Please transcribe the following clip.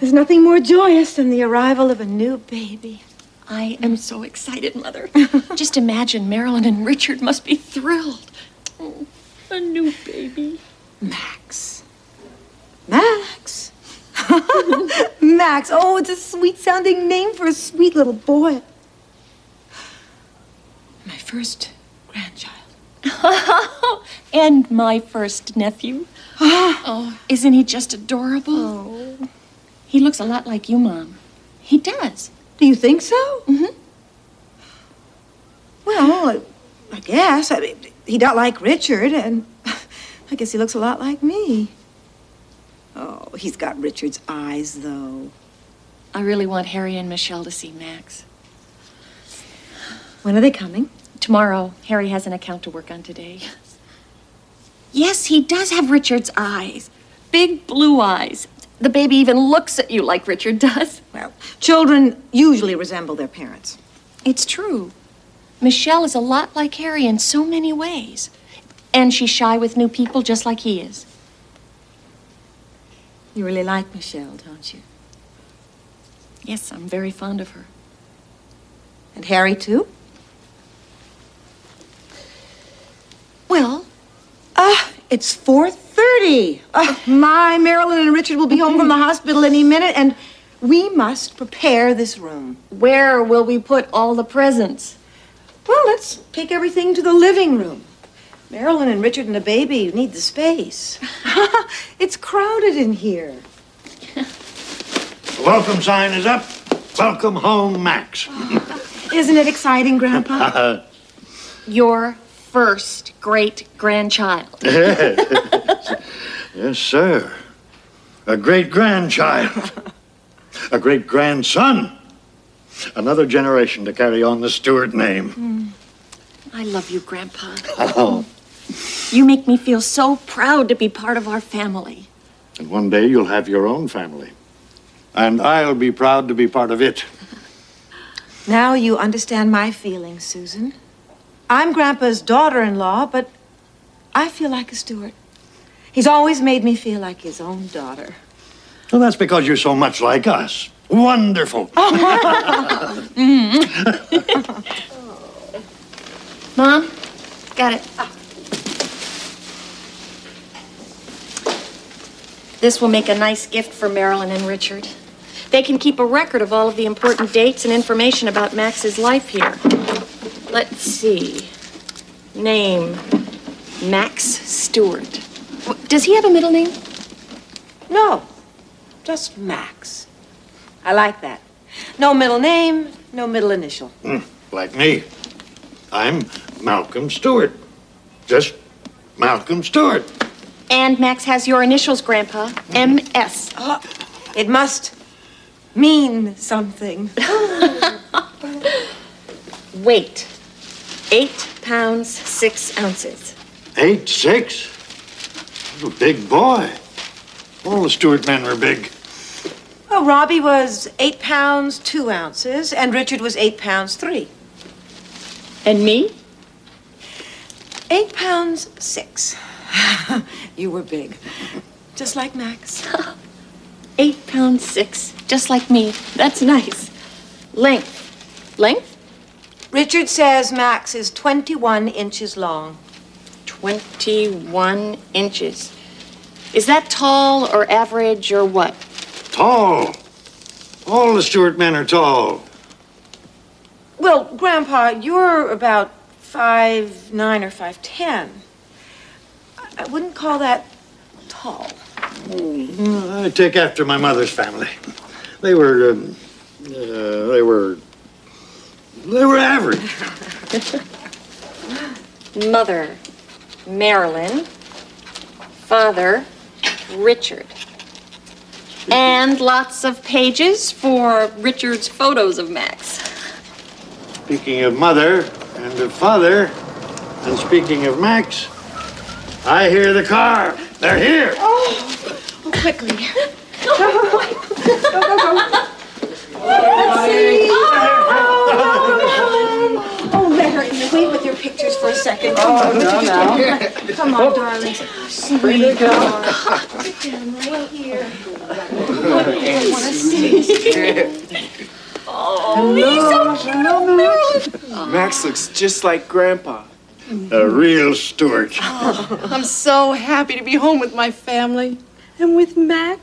There's nothing more joyous than the arrival of a new baby. I am so excited, Mother. Just imagine Marilyn and Richard must be thrilled. Oh, a new baby. Max. Max. Max. Oh, it's a sweet sounding name for a sweet little boy. My first grandchild. and my first nephew. oh, isn't he just adorable? Oh. He looks a lot like you, Mom. He does. Do you think so? Mm-hmm. Well, I guess. I mean, he don't like Richard, and I guess he looks a lot like me. Oh, he's got Richard's eyes, though. I really want Harry and Michelle to see Max. When are they coming? Tomorrow. Harry has an account to work on today. Yes, he does have Richard's eyes. Big blue eyes. The baby even looks at you like Richard does. Well, children usually resemble their parents. It's true. Michelle is a lot like Harry in so many ways. And she's shy with new people just like he is. You really like Michelle, don't you? Yes, I'm very fond of her. And Harry, too? Well, ah, uh, it's 4.30. Uh, my Marilyn and Richard will be home from the hospital any minute, and we must prepare this room. Where will we put all the presents? Well, let's take everything to the living room. Marilyn and Richard and the baby need the space. it's crowded in here. The welcome sign is up. Welcome home, Max. Isn't it exciting, Grandpa? Your first great grandchild. yes, sir. A great grandchild. A great grandson. Another generation to carry on the Stewart name. Mm. I love you, Grandpa. Oh. You make me feel so proud to be part of our family. And one day you'll have your own family. And I'll be proud to be part of it. Now you understand my feelings, Susan. I'm Grandpa's daughter in law, but I feel like a Stewart. He's always made me feel like his own daughter. Well, that's because you're so much like us. Wonderful. mm. Mom, got it. This will make a nice gift for Marilyn and Richard. They can keep a record of all of the important dates and information about Max's life here. Let's see. Name Max Stewart. Does he have a middle name? No, just Max. I like that. No middle name, no middle initial. Mm, like me. I'm Malcolm Stewart. Just Malcolm Stewart. And Max has your initials, Grandpa. M.S. Oh, it must mean something. Weight. Eight pounds, six ounces. Eight, six? You're a big boy. All the Stewart men were big. Well, Robbie was eight pounds, two ounces, and Richard was eight pounds, three. And me? Eight pounds, six. you were big. Just like Max. Eight pounds six, just like me. That's nice. Length. Length? Richard says Max is 21 inches long. 21 inches. Is that tall or average or what? Tall. All the Stewart men are tall. Well, Grandpa, you're about five nine or five ten. I wouldn't call that tall. Mm, I take after my mother's family. They were, um, uh, they were, they were average. Mother, Marilyn. Father, Richard. And lots of pages for Richard's photos of Max. Speaking of mother and of father, and speaking of Max, I hear the car. They're here. Oh, oh quickly. Go, go, go. Oh, oh, Mary, wait with your pictures for a second. Oh, no, no. Come on, darling. Max looks just like Grandpa. A real Stewart. Oh, I'm so happy to be home with my family and with Max.